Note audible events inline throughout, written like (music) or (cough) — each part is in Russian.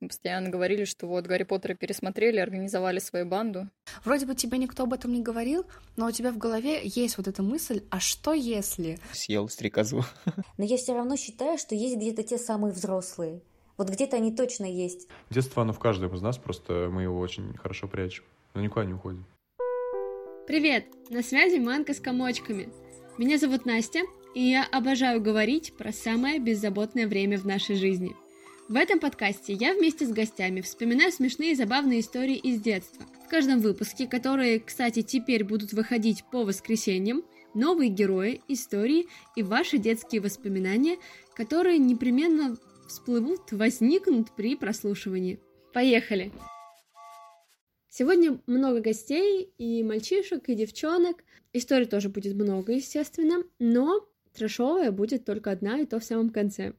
Мы постоянно говорили, что вот Гарри Поттера пересмотрели, организовали свою банду. Вроде бы тебе никто об этом не говорил, но у тебя в голове есть вот эта мысль, а что если? Съел стрекозу. (laughs) Но я все равно считаю, что есть где-то те самые взрослые. Вот где-то они точно есть. Детство, оно в каждом из нас, просто мы его очень хорошо прячем. Но никуда не уходит. Привет! На связи Манка с комочками. Меня зовут Настя, и я обожаю говорить про самое беззаботное время в нашей жизни – в этом подкасте я вместе с гостями вспоминаю смешные и забавные истории из детства. В каждом выпуске, которые, кстати, теперь будут выходить по воскресеньям, новые герои, истории и ваши детские воспоминания, которые непременно всплывут, возникнут при прослушивании. Поехали! Сегодня много гостей, и мальчишек, и девчонок. Историй тоже будет много, естественно, но трэшовая будет только одна, и то в самом конце.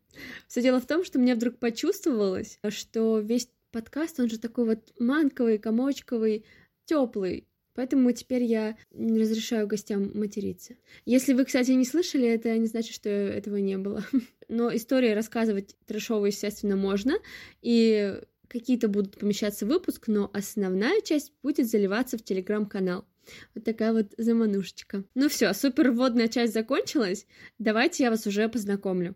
Все дело в том, что мне вдруг почувствовалось, что весь подкаст, он же такой вот манковый, комочковый, теплый. Поэтому теперь я не разрешаю гостям материться. Если вы, кстати, не слышали, это не значит, что этого не было. (laughs) Но истории рассказывать трэшовые, естественно, можно. И какие-то будут помещаться выпуск, но основная часть будет заливаться в телеграм-канал. Вот такая вот заманушечка. Ну все, супер вводная часть закончилась. Давайте я вас уже познакомлю.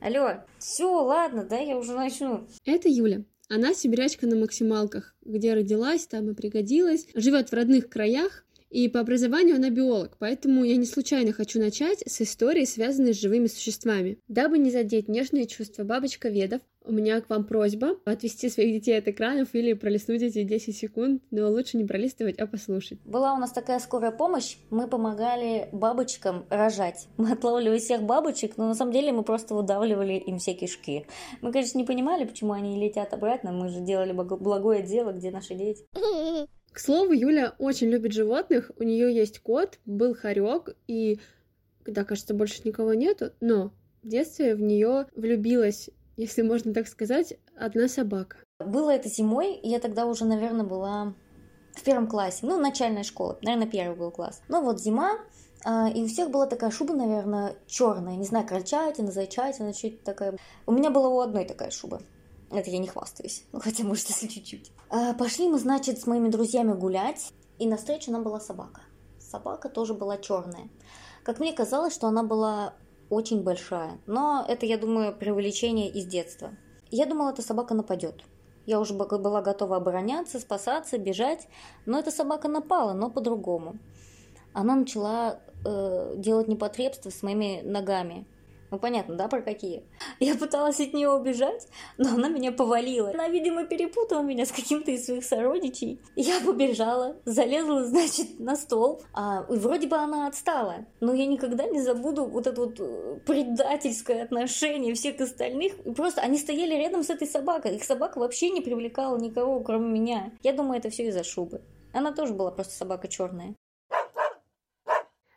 Алло, все, ладно, да, я уже начну. Это Юля. Она сибирячка на максималках, где родилась, там и пригодилась, живет в родных краях, и по образованию она биолог, поэтому я не случайно хочу начать с истории, связанной с живыми существами. Дабы не задеть нежные чувства бабочка Ведов, у меня к вам просьба отвести своих детей от экранов или пролистнуть эти 10 секунд, но лучше не пролистывать, а послушать. Была у нас такая скорая помощь, мы помогали бабочкам рожать. (laughs) Мы отлавливали всех бабочек, но на самом деле мы просто выдавливали им все кишки. Мы, конечно, не понимали, почему они летят обратно, мы же делали благое дело, где наши дети. (laughs) К слову, Юля очень любит животных, у нее есть кот, был хорек, и, да, кажется, больше никого нету, но в детстве в нее влюбилась, если можно так сказать, одна собака. Было это зимой, я тогда уже, наверное, была в первом классе, ну, начальная школа, наверное, первый был класс. Ну, вот зима, а, и у всех была такая шуба, наверное, черная, не знаю, крольчатина, зайчатина, что-то такая. У меня была у одной такая шуба. Это я не хвастаюсь, ну, (laughs) хотя, может, если чуть-чуть. А, пошли мы, значит, с моими друзьями гулять, и навстречу нам была собака. Собака тоже была черная. Как мне казалось, что она была очень большая, но это, я думаю, преувеличение из детства. Я думала, эта собака нападет. Я уже была готова обороняться, спасаться, бежать, но эта собака напала, но по-другому. Она начала э, делать непотребство с моими ногами. Ну, понятно, да, про какие? (laughs) Я пыталась от нее убежать, но она меня повалила. Она, видимо, перепутала меня с каким-то из своих сородичей. Я побежала, залезла, (laughs) значит, на стол. А, и вроде бы она отстала. Но я никогда не забуду вот это вот э, предательское отношение всех остальных. И просто они стояли рядом с этой собакой. Их собака вообще не привлекала никого, кроме меня. Я думаю, это все из-за шубы. Она тоже была просто собака черная.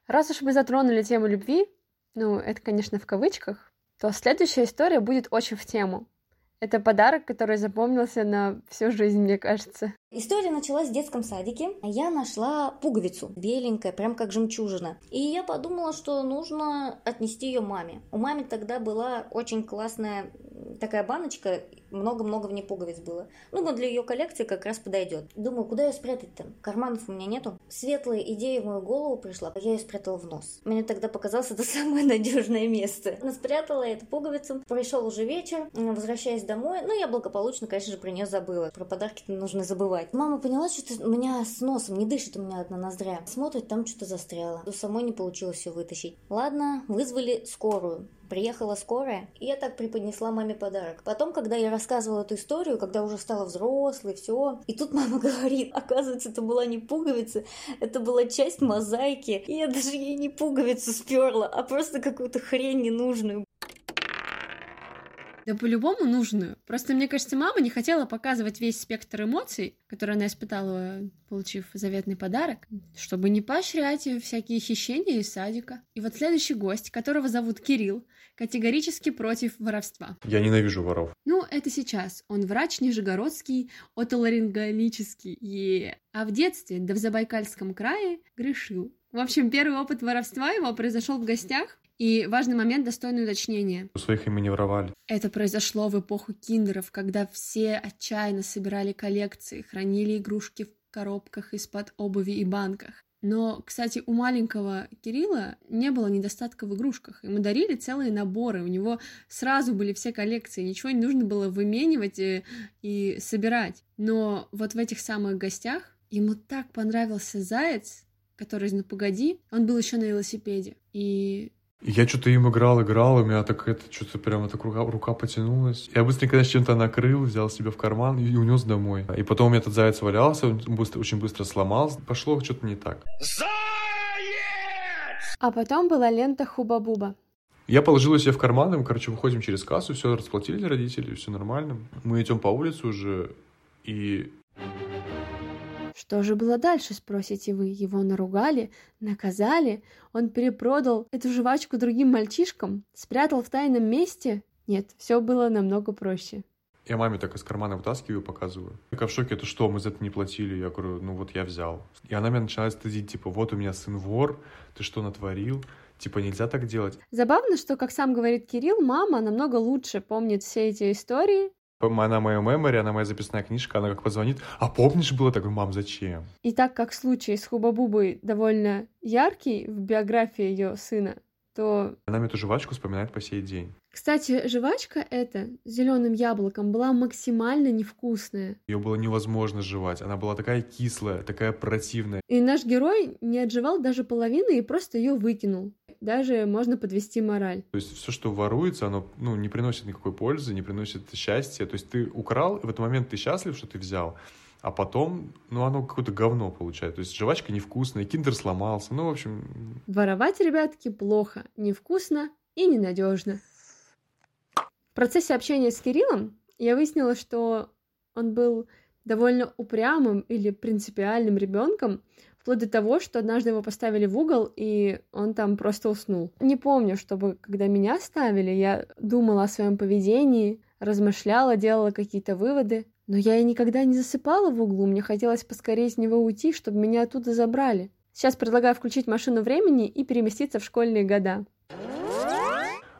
Раз уж мы затронули тему любви, ну, это, конечно, в кавычках, то следующая история будет очень в тему. Это подарок, который запомнился на всю жизнь, мне кажется. История началась в детском садике. Я нашла пуговицу, беленькая, прям как жемчужина. И я подумала, что нужно отнести ее маме. У мамы тогда была очень классная такая баночка, много-много в ней пуговиц было. Ну, для ее коллекции как раз подойдет. Думаю, куда ее спрятать-то? Карманов у меня нету. Светлая идея в мою голову пришла, я ее спрятала в нос. Мне тогда показалось это (laughs) самое надежное место. Она спрятала эту пуговицу. Пришел уже вечер, возвращаясь домой. Ну, я благополучно, конечно же, про нее забыла. Про подарки нужно забывать. Мама поняла, что у меня с носом не дышит у меня одна ноздря. Смотрит, там что-то застряло. У самой не получилось все вытащить. Ладно, вызвали скорую. Приехала скорая, и я так преподнесла маме подарок. Потом, когда я рассказывала эту историю, когда уже стала взрослой, все, и тут мама (laughs) говорит, оказывается, это была не пуговица, это была часть мозаики, и я даже ей не пуговицу сперла, а просто какую-то хрень ненужную. Да по-любому нужную. Просто, мне кажется, мама не хотела показывать весь спектр эмоций, которые она испытала, получив заветный подарок, чтобы не поощрять всякие хищения из садика. И вот следующий гость, которого зовут Кирилл, категорически против воровства. Я ненавижу воров. Ну, это сейчас. Он врач нижегородский, отоларинголический. Е. А в детстве, да в Забайкальском крае, грешил. В общем, первый опыт воровства его произошел в гостях, И важный момент, достойное уточнение. У своих ими не воровали. Это произошло в эпоху киндеров, когда все отчаянно собирали коллекции, хранили игрушки в коробках из-под обуви и банках. Но, кстати, у маленького Кирилла не было недостатка в игрушках. Ему дарили целые наборы, у него сразу были все коллекции, ничего не нужно было выменивать и, и собирать. Но вот в этих самых гостях ему так понравился заяц, который из «Ну погоди», он был еще на велосипеде. И Я что-то им играл, играл, у меня так это что-то прямо так рука, рука потянулась. Я быстренько с чем-то накрыл, взял себе в карман и унес домой. И потом у меня этот заяц валялся, он быстро, очень быстро сломался. Пошло что-то не так. А потом была лента Хуба-Буба. Я положил ее себе в карман, и мы, короче, выходим через кассу, все расплатили родители, все нормально. Мы идем по улице уже, и Что же было дальше, спросите вы? Его наругали, наказали, он перепродал эту жвачку другим мальчишкам, спрятал в тайном месте? Нет, все было намного проще. я маме так из кармана вытаскиваю, показываю. Такая в шоке, это что, мы за это не платили? Я говорю, ну вот я взял. И она меня начинает стыдить, типа, вот у меня сын вор, ты что натворил? Типа, нельзя так делать. Забавно, что, как сам говорит Кирилл, мама намного лучше помнит все эти истории. Она моя мемори, она моя записная книжка, она как позвонит, а помнишь было? Так, мам, зачем? И так как случай с Хубабубой довольно яркий в биографии ее сына, то Она мне эту жвачку вспоминает по сей день. Кстати, жвачка эта с зеленым яблоком была максимально невкусная. Ее было невозможно жевать. Она была такая кислая, такая противная. И наш герой не отживал даже половины и просто ее выкинул. Даже можно подвести мораль. То есть все, что воруется, оно ну, не приносит никакой пользы, не приносит счастья. То есть ты украл, и в этот момент ты счастлив, что ты взял, а потом, ну, оно какое-то говно получает. То есть жвачка невкусная, киндер сломался. Ну, в общем, Воровать, ребятки, плохо, невкусно и ненадежно. В процессе общения с Кириллом я выяснила, что он был довольно упрямым или принципиальным ребенком, вплоть до того, что однажды его поставили в угол, и он там просто уснул. Не помню, чтобы, когда меня ставили, я думала о своем поведении, размышляла, делала какие-то выводы. Но я и никогда не засыпала в углу, мне хотелось поскорее из него уйти, чтобы меня оттуда забрали. Сейчас предлагаю включить машину времени и переместиться в школьные года.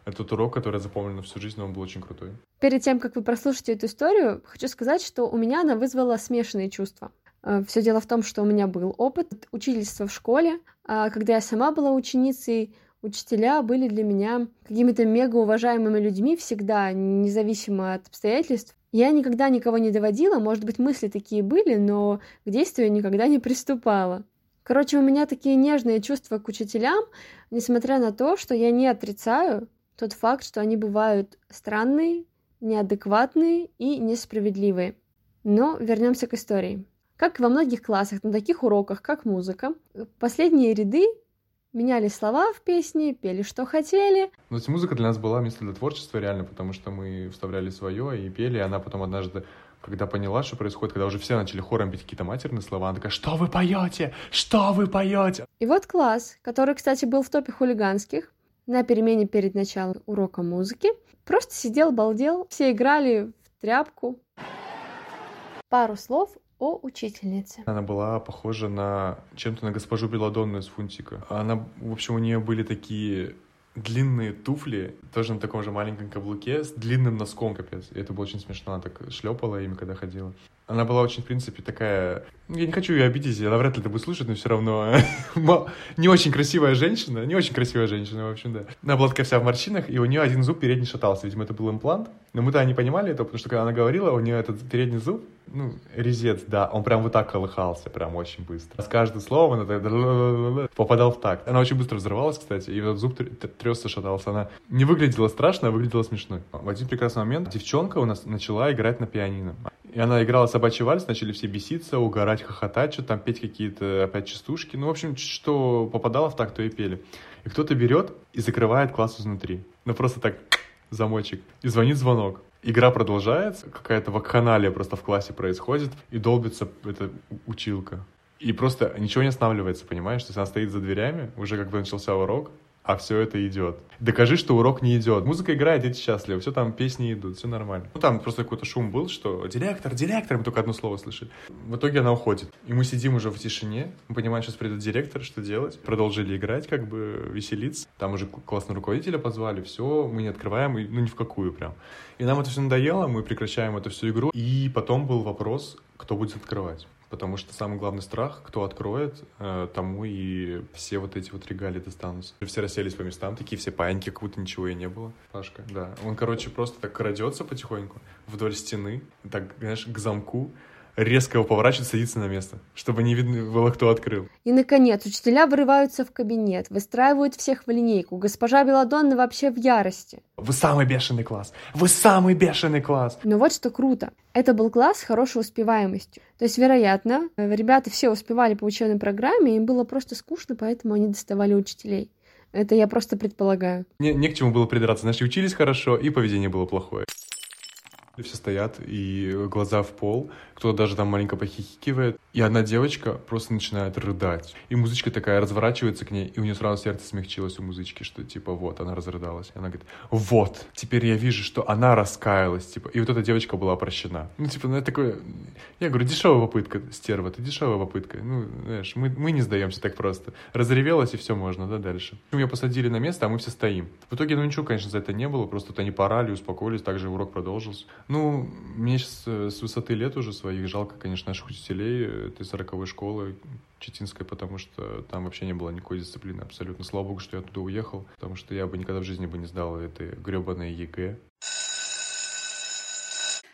этот урок, который я запомнил на всю жизнь, он был очень крутой. Перед тем, как вы прослушаете эту историю, хочу сказать, что у меня она вызвала смешанные чувства. Все дело в том, что у меня был опыт учительства в школе. а Когда я сама была ученицей, учителя были для меня какими-то мега уважаемыми людьми всегда, независимо от обстоятельств. Я никогда никого не доводила, может быть, мысли такие были, но к действию никогда не приступала. Короче, у меня такие нежные чувства к учителям, несмотря на то, что я не отрицаю тот факт, что они бывают странные, неадекватные и несправедливые. Но вернемся к истории. Как и во многих классах, на таких уроках, как музыка, последние ряды меняли слова в песне, пели, что хотели. Но эта музыка для нас была место для творчества, реально, потому что мы вставляли свое и пели, и она потом однажды когда поняла, что происходит, когда уже все начали хором петь какие-то матерные слова, она такая, что вы поете? Что вы поете? И вот класс, который, кстати, был в топе хулиганских, на перемене перед началом урока музыки, просто сидел, балдел, все играли в тряпку. Пару слов о учительнице. Она была похожа на чем-то на госпожу Беладонну из Фунтика. Она, в общем, у нее были такие длинные туфли, тоже на таком же маленьком каблуке, с длинным носком, капец. И это было очень смешно, она так шлепала ими, когда ходила. Она была очень, в принципе, такая... Я не хочу ее обидеть, она вряд ли это будет слушать, но все равно (laughs) не очень красивая женщина, не очень красивая женщина, в общем, да. Она была такая вся в морщинах, и у нее один зуб передний шатался, видимо, это был имплант. Но мы тогда не понимали этого, потому что когда она говорила, у нее этот передний зуб, ну, резец, да, он прям вот так колыхался, прям очень быстро. С каждым словом она попадал в такт. Она очень быстро взрывалась, кстати, и этот зуб тресся, шатался. Она не выглядела страшно, а выглядела смешной. В один прекрасный момент девчонка у нас начала играть на пианино. И она играла собачий вальс, начали все беситься, угорать, хохотать, что там петь какие-то опять частушки. Ну, в общем, что попадало в так, то и пели. И кто-то берет и закрывает класс изнутри. Ну, просто так, замочек. И звонит звонок. Игра продолжается, какая-то вакханалия просто в классе происходит, и долбится эта училка. И просто ничего не останавливается, понимаешь? То есть она стоит за дверями, уже как бы начался урок, а все это идет. Докажи, что урок не идет. Музыка играет, дети счастливы, все там песни идут, все нормально. Ну там просто какой-то шум был, что директор, директор, мы только одно слово слышали. В итоге она уходит. И мы сидим уже в тишине, мы понимаем, сейчас придет директор, что делать. Продолжили играть, как бы веселиться. Там уже классного руководителя позвали, все, мы не открываем, ну ни в какую прям. И нам это все надоело, мы прекращаем эту всю игру. И потом был вопрос, кто будет открывать потому что самый главный страх, кто откроет, э, тому и все вот эти вот регалии достанутся. Все расселись по местам, такие все паиньки, как будто ничего и не было. Пашка, да. Он, короче, просто так крадется потихоньку вдоль стены, так, знаешь, к замку, резко его поворачивает, садится на место, чтобы не видно было, кто открыл. И, наконец, учителя вырываются в кабинет, выстраивают всех в линейку. Госпожа Беладонна вообще в ярости. Вы самый бешеный класс! Вы самый бешеный класс! Но вот что круто. Это был класс с хорошей успеваемостью. То есть, вероятно, ребята все успевали по учебной программе, им было просто скучно, поэтому они доставали учителей. Это я просто предполагаю. Не, не к чему было придраться. Значит, учились хорошо, и поведение было плохое. Все стоят, и глаза в пол, кто-то даже там маленько похихикивает. И одна девочка просто начинает рыдать. И музычка такая разворачивается к ней, и у нее сразу сердце смягчилось у музычки, что типа вот, она разрыдалась. И она говорит, вот, теперь я вижу, что она раскаялась, типа, и вот эта девочка была прощена. Ну, типа, ну, это такое... Я говорю, дешевая попытка, стерва, ты дешевая попытка. Ну, знаешь, мы, мы не сдаемся так просто. Разревелась, и все можно, да, дальше. Меня посадили на место, а мы все стоим. В итоге, ну, ничего, конечно, за это не было, просто вот они поорали, успокоились, также урок продолжился. Ну, мне сейчас э, с высоты лет уже своих жалко, конечно, наших учителей э, этой сороковой школы Читинской, потому что там вообще не было никакой дисциплины абсолютно. Слава богу, что я туда уехал, потому что я бы никогда в жизни бы не сдал этой гребаной ЕГЭ.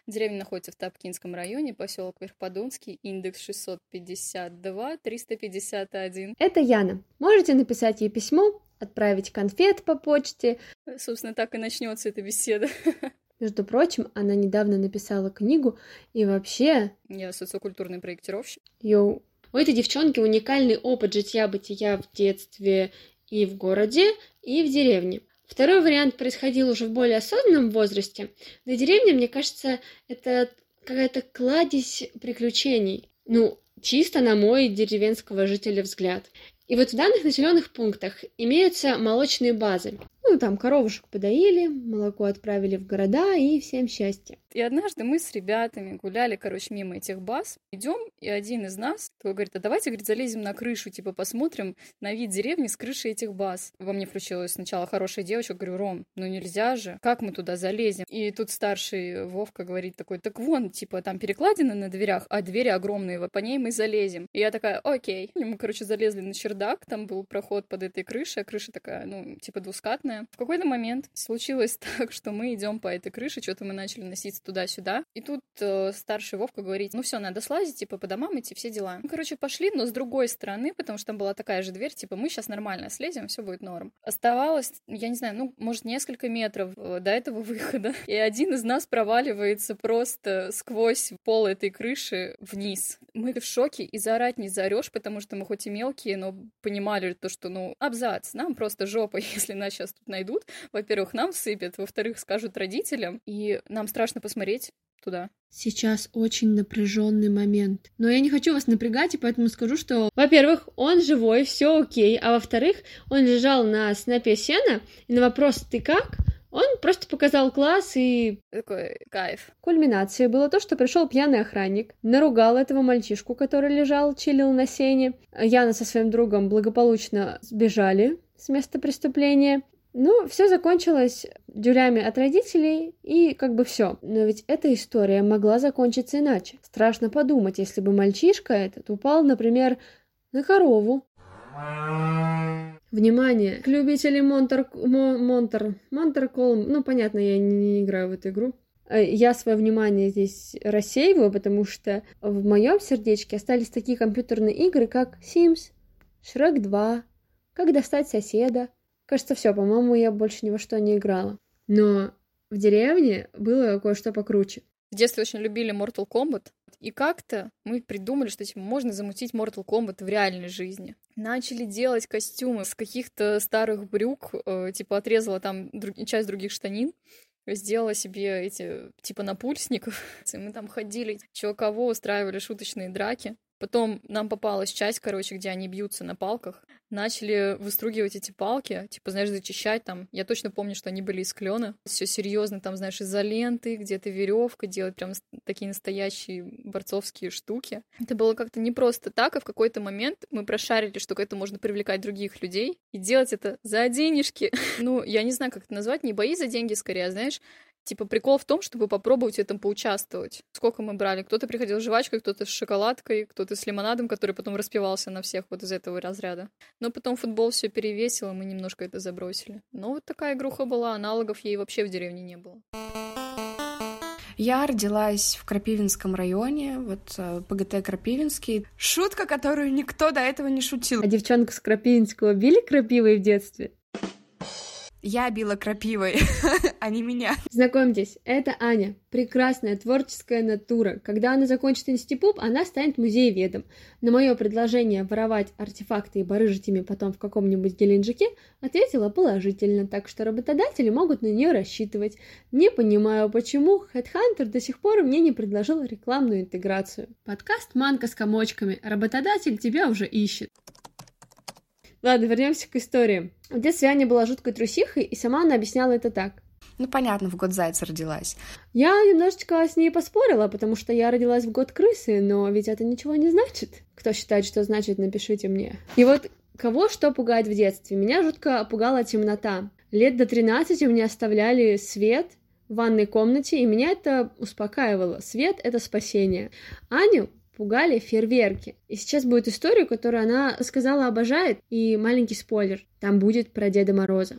Деревня находится в Тапкинском районе, поселок Верхподунский, индекс 652 351. Это Яна. Можете написать ей письмо, отправить конфет по почте. Собственно, так и начнется эта беседа. (laughs) Между прочим, она недавно написала книгу, и вообще... Я социокультурный проектировщик. Йоу. У этой девчонки уникальный опыт жития-бытия в детстве и в городе, и в деревне. Второй вариант происходил уже в более осознанном возрасте. На деревне, мне кажется, это какая-то кладезь приключений. Ну, чисто на мой деревенского жителя взгляд. И вот в данных населенных пунктах имеются молочные базы. Ну, там коровушек подоили, молоко отправили в города, и всем счастье. И однажды мы с ребятами гуляли, короче, мимо этих баз. Идем, и один из нас такой говорит, а давайте, говорит, залезем на крышу, типа посмотрим на вид деревни с крыши этих баз. Во мне включилась сначала хорошая девочка, говорю, Ром, ну нельзя же, как мы туда залезем? И тут старший Вовка говорит такой, так вон, типа там перекладины на дверях, а двери огромные, по ней мы залезем. И я такая, окей. И мы, короче, залезли на чердак, там был проход под этой крышей, а крыша такая, ну, типа двускатная. В какой-то момент случилось (laughs) так, что мы идем по этой крыше, что-то мы начали носиться туда-сюда. И тут э, старший Вовка говорит, ну все, надо слазить, типа по домам идти, все дела. Мы, короче, пошли, но с другой стороны, потому что там была такая же дверь, типа мы сейчас нормально слезем, все будет норм. Оставалось, я не знаю, ну, может, несколько метров э, до этого выхода. (laughs) И один из нас проваливается просто сквозь пол этой крыши вниз. Мы в шоке и заорать не заорешь, потому что мы хоть и мелкие, но понимали то, что, ну, абзац, нам просто жопа, (laughs) если нас сейчас найдут. Во-первых, нам сыпят, во-вторых, скажут родителям, и нам страшно посмотреть туда. Сейчас очень напряженный момент. Но я не хочу вас напрягать, и поэтому скажу, что, во-первых, он живой, все окей, а во-вторых, он лежал на снопе сена, и на вопрос «ты как?» Он просто показал класс и... Такой кайф. Кульминацией было то, что пришел пьяный охранник, наругал этого мальчишку, который лежал, чилил на сене. Яна со своим другом благополучно сбежали с места преступления. Ну, все закончилось дюрями от родителей, и как бы все. Но ведь эта история могла закончиться иначе. Страшно подумать, если бы мальчишка этот упал, например, на корову. Внимание! К любителям Монтер... Монтер... Монтер Колм... Ну, понятно, я не, не играю в эту игру. Э, я свое внимание здесь рассеиваю, потому что в моем сердечке остались такие компьютерные игры, как Sims, Shrek 2, Как достать соседа, Кажется, все, по-моему, я больше ни во что не играла. Но в деревне было кое-что покруче. В детстве очень любили Mortal Kombat, и как-то мы придумали, что типа, можно замутить Mortal Kombat в реальной жизни. Начали делать костюмы с каких-то старых брюк, э, типа отрезала там друг... часть других штанин, сделала себе эти типа напульсников. (laughs) И мы там ходили, чего кого устраивали шуточные драки. Потом нам попалась часть, короче, где они бьются на палках. Начали выстругивать эти палки, типа, знаешь, зачищать там. Я точно помню, что они были из клена. Все серьезно, там, знаешь, изоленты, где-то веревка, делать прям такие настоящие борцовские штуки. Это было как-то не просто так, а в какой-то момент мы прошарили, что к этому можно привлекать других людей и делать это за денежки. (laughs) Ну, я не знаю, как это назвать, не бои за деньги скорее, а, знаешь, Типа прикол в том, чтобы попробовать в этом поучаствовать. Сколько мы брали? Кто-то приходил с жвачкой, кто-то с шоколадкой, кто-то с лимонадом, который потом распивался на всех вот из этого разряда. Но потом футбол все перевесил, и мы немножко это забросили. Но вот такая игруха была, аналогов ей вообще в деревне не было. Я родилась в Крапивинском районе, вот э, ПГТ Крапивинский. Шутка, которую никто до этого не шутил. А девчонку с Крапивинского били крапивой в детстве? Я била крапивой, (laughs) а не меня. Знакомьтесь, это Аня, прекрасная творческая натура. Когда она закончит институт, она станет музееведом. На мое предложение воровать артефакты и барыжить ими потом в каком-нибудь Геленджике ответила положительно, так что работодатели могут на нее рассчитывать. Не понимаю, почему Headhunter до сих пор мне не предложил рекламную интеграцию. Подкаст «Манка с комочками». Работодатель тебя уже ищет. Ладно, вернемся к истории. В детстве Аня была жуткой трусихой, и сама она объясняла это так. Ну, понятно, в год зайца родилась. Я немножечко с ней поспорила, потому что я родилась в год крысы, но ведь это ничего не значит. Кто считает, что значит, напишите мне. И вот кого что пугает в детстве? Меня жутко пугала темнота. Лет до 13 у меня оставляли свет в ванной комнате, и меня это успокаивало. Свет — это спасение. Аню пугали фейерверки. И сейчас будет историю, которую она сказала обожает, и маленький спойлер, там будет про Деда Мороза.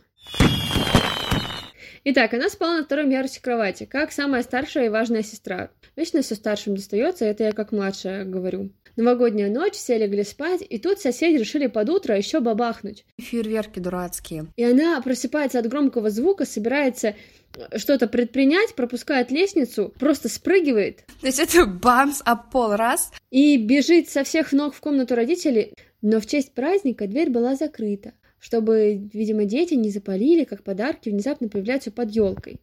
Итак, она спала на втором ярусе кровати, как самая старшая и важная сестра. Вечно все старшим достается, это я как младшая говорю. Новогодняя ночь, все легли спать, и тут соседи решили под утро еще бабахнуть. Фейерверки дурацкие. И она просыпается от громкого звука, собирается что-то предпринять, пропускает лестницу, просто спрыгивает. То есть это бамс об пол раз. И бежит со всех ног в комнату родителей, но в честь праздника дверь была закрыта, чтобы, видимо, дети не запалили, как подарки внезапно появляются под елкой.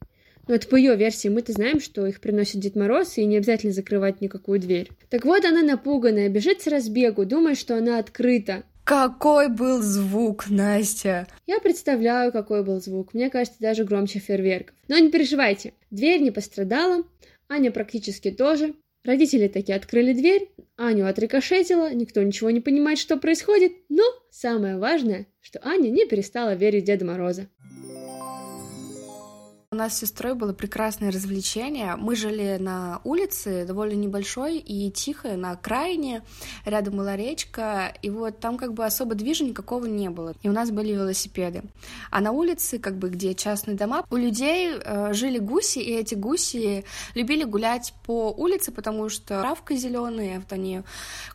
Но это по ее версии, мы-то знаем, что их приносит Дед Мороз, и не обязательно закрывать никакую дверь. Так вот, она напуганная, бежит с разбегу, думает, что она открыта. Какой был звук, Настя? Я представляю, какой был звук. Мне кажется, даже громче фейерверков. Но не переживайте, дверь не пострадала, Аня практически тоже. Родители таки открыли дверь, Аню отрикошетила, никто ничего не понимает, что происходит, но самое важное, что Аня не перестала верить в Деда Мороза. У нас с сестрой было прекрасное развлечение. Мы жили на улице, довольно небольшой и тихой, на окраине. Рядом была речка, и вот там как бы особо движа никакого не было. И у нас были велосипеды. А на улице, как бы где частные дома, у людей э, жили гуси, и эти гуси любили гулять по улице, потому что травка зеленая, вот они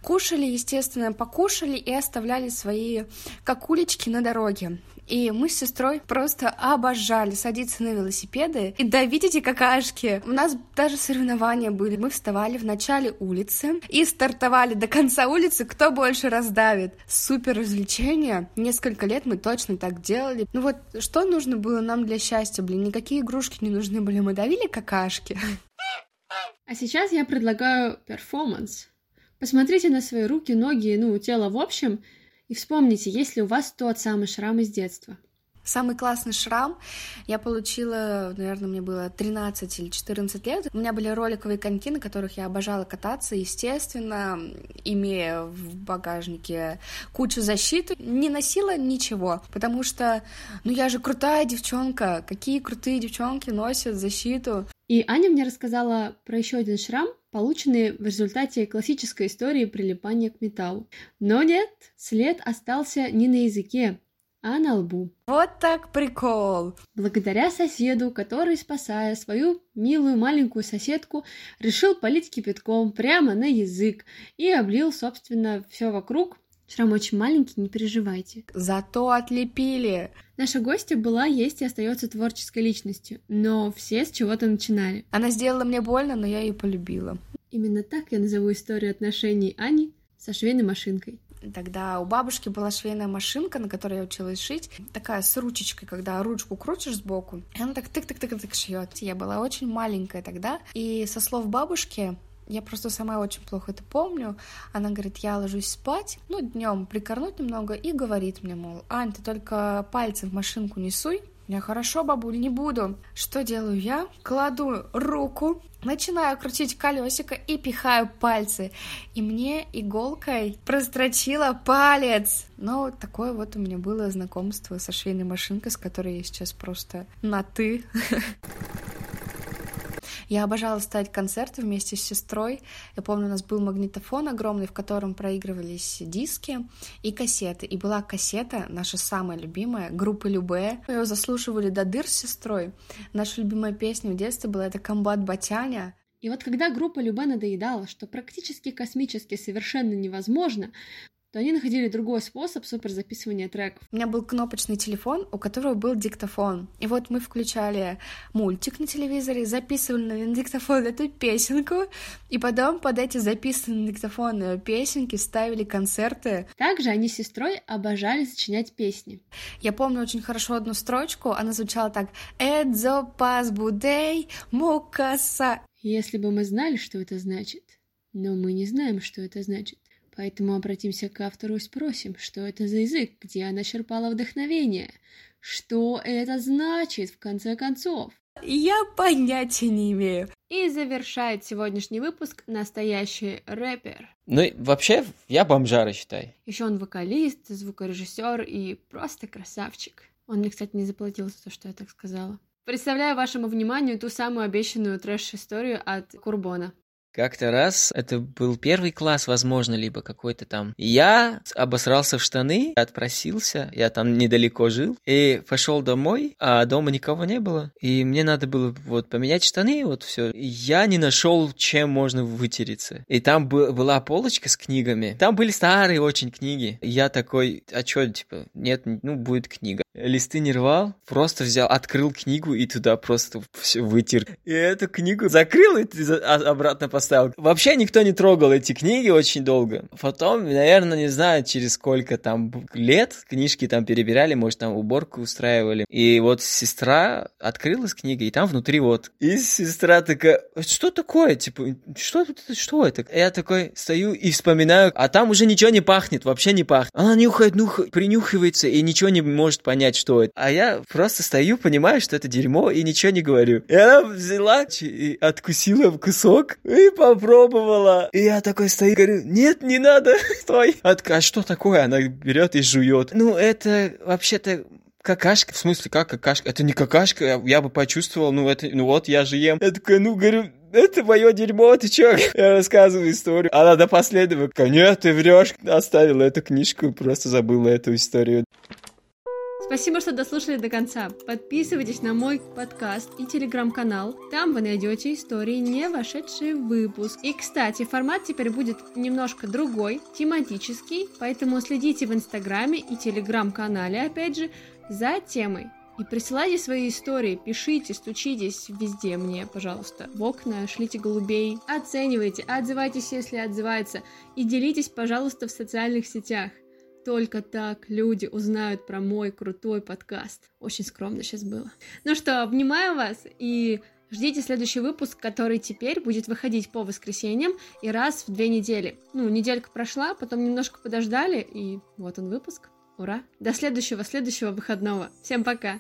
кушали, естественно, покушали и оставляли свои как улички на дороге. И мы с сестрой просто обожали садиться на велосипеды и давить эти какашки. У нас даже соревнования были. Мы вставали в начале улицы и стартовали до конца улицы, кто больше раздавит. Супер развлечение. Несколько лет мы точно так делали. Ну вот, что нужно было нам для счастья, блин? Никакие игрушки не нужны были. Мы давили какашки. А сейчас я предлагаю перформанс. Посмотрите на свои руки, ноги, ну, тело в общем — и вспомните, есть ли у вас тот самый шрам из детства. Самый классный шрам я получила, наверное, мне было 13 или 14 лет. У меня были роликовые коньки, на которых я обожала кататься, естественно, имея в багажнике кучу защиты, не носила ничего, потому что, ну я же крутая девчонка, какие крутые девчонки носят защиту. И Аня мне рассказала про еще один шрам, полученный в результате классической истории прилипания к металлу. Но нет, след остался не на языке, а на лбу. Вот так прикол! Благодаря соседу, который, спасая свою милую маленькую соседку, решил полить кипятком прямо на язык и облил, собственно, все вокруг. Шрам очень маленький, не переживайте. Зато отлепили. Наша гостья была, есть и остается творческой личностью, но все с чего-то начинали. Она сделала мне больно, но я ее полюбила. Именно так я назову историю отношений Ани со швейной машинкой. Тогда у бабушки была швейная машинка, на которой я училась шить, такая с ручечкой, когда ручку крутишь сбоку, и она так тык-тык-тык-тык шьет. Я была очень маленькая тогда, и со слов бабушки Я просто сама очень плохо это помню. Она говорит, я ложусь спать, ну, днем прикорнуть немного, и говорит мне, мол, Ань, ты только пальцы в машинку не суй, я хорошо, бабуль, не буду. Что делаю я? Кладу руку, начинаю крутить колесико и пихаю пальцы. И мне иголкой прострочила палец. Но такое вот у меня было знакомство со швейной машинкой, с которой я сейчас просто на «ты». (laughs) Я обожала ставить концерты вместе с сестрой. Я помню, у нас был магнитофон огромный, в котором проигрывались диски и кассеты. И была кассета, наша самая любимая, группы Любе. Мы ее заслушивали до дыр с сестрой. Наша любимая песня в детстве была это «Комбат Батяня». И вот когда группа Любе надоедала, что практически космически совершенно невозможно, то они находили другой способ суперзаписывания треков. У меня был кнопочный телефон, у которого был диктофон. И вот мы включали мультик на телевизоре, записывали на диктофон эту песенку, и потом под эти записанные на диктофон песенки ставили концерты. Также они с сестрой обожали сочинять песни. Я помню очень хорошо одну строчку, она звучала так «Эдзо пас будей мукаса». Если бы мы знали, что это значит, но мы не знаем, что это значит. Поэтому обратимся к автору и спросим, что это за язык, где она черпала вдохновение, что это значит в конце концов. Я понятия не имею. И завершает сегодняшний выпуск настоящий рэпер. Ну, вообще, я бомжара, считай. Еще он вокалист, звукорежиссер и просто красавчик. Он мне, кстати, не заплатил за то, что я так сказала. Представляю вашему вниманию ту самую обещанную трэш-историю от Курбона. Как-то раз, это был первый класс, возможно, либо какой-то там. Я обосрался в штаны, отпросился, я там недалеко жил, и пошел домой, а дома никого не было. И мне надо было вот поменять штаны, вот все. Я не нашел, чем можно вытереться. И там была полочка с книгами. Там были старые очень книги. Я такой, а что, типа, нет, ну, будет книга. Листы не рвал, просто взял, открыл книгу и туда просто все вытер. И эту книгу закрыл и а, обратно поставил. Вообще никто не трогал эти книги очень долго. Потом, наверное, не знаю, через сколько там лет книжки там перебирали, может, там уборку устраивали. И вот сестра открылась книга, и там внутри вот. И сестра такая, что такое? Типа, что это? Что это? Я такой стою и вспоминаю, а там уже ничего не пахнет, вообще не пахнет. Она нюхает, нюхает, принюхивается и ничего не может понять, что это. А я просто стою, понимаю, что это дерьмо, и ничего не говорю. И она взяла и откусила кусок и попробовала. И я такой стою, говорю, нет, не надо, (laughs) стой. А, что такое? Она берет и жует. Ну, это вообще-то какашка, в смысле, как какашка? Это не какашка, я, я бы почувствовал, ну это, ну вот, я же ем. Я такой, ну, говорю, это мое дерьмо, ты чё? (laughs) Я рассказываю историю. Она до последнего, нет, ты врешь. Оставила эту книжку, просто забыла эту историю. Спасибо, что дослушали до конца. Подписывайтесь на мой подкаст и телеграм-канал. Там вы найдете истории, не вошедшие в выпуск. И, кстати, формат теперь будет немножко другой, тематический, поэтому следите в инстаграме и телеграм-канале, опять же, за темой. И присылайте свои истории, пишите, стучитесь везде мне, пожалуйста. В окна, шлите голубей, оценивайте, отзывайтесь, если отзывается. И делитесь, пожалуйста, в социальных сетях. Только так люди узнают про мой крутой подкаст. Очень скромно сейчас было. Ну что, обнимаю вас и ждите следующий выпуск, который теперь будет выходить по воскресеньям и раз в две недели. Ну, неделька прошла, потом немножко подождали, и вот он выпуск. Ура! До следующего, следующего выходного. Всем пока!